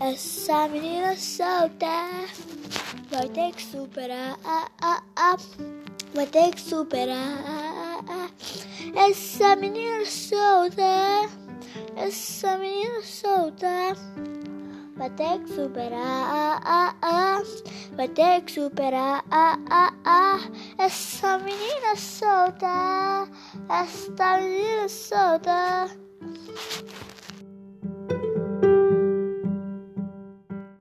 essa menina solta. Vai ter que superar, vai ter que superar. Essa menina solta, essa menina solta. Vai ter que superar, vai ter que superar, essa menina solta, essa menina solta.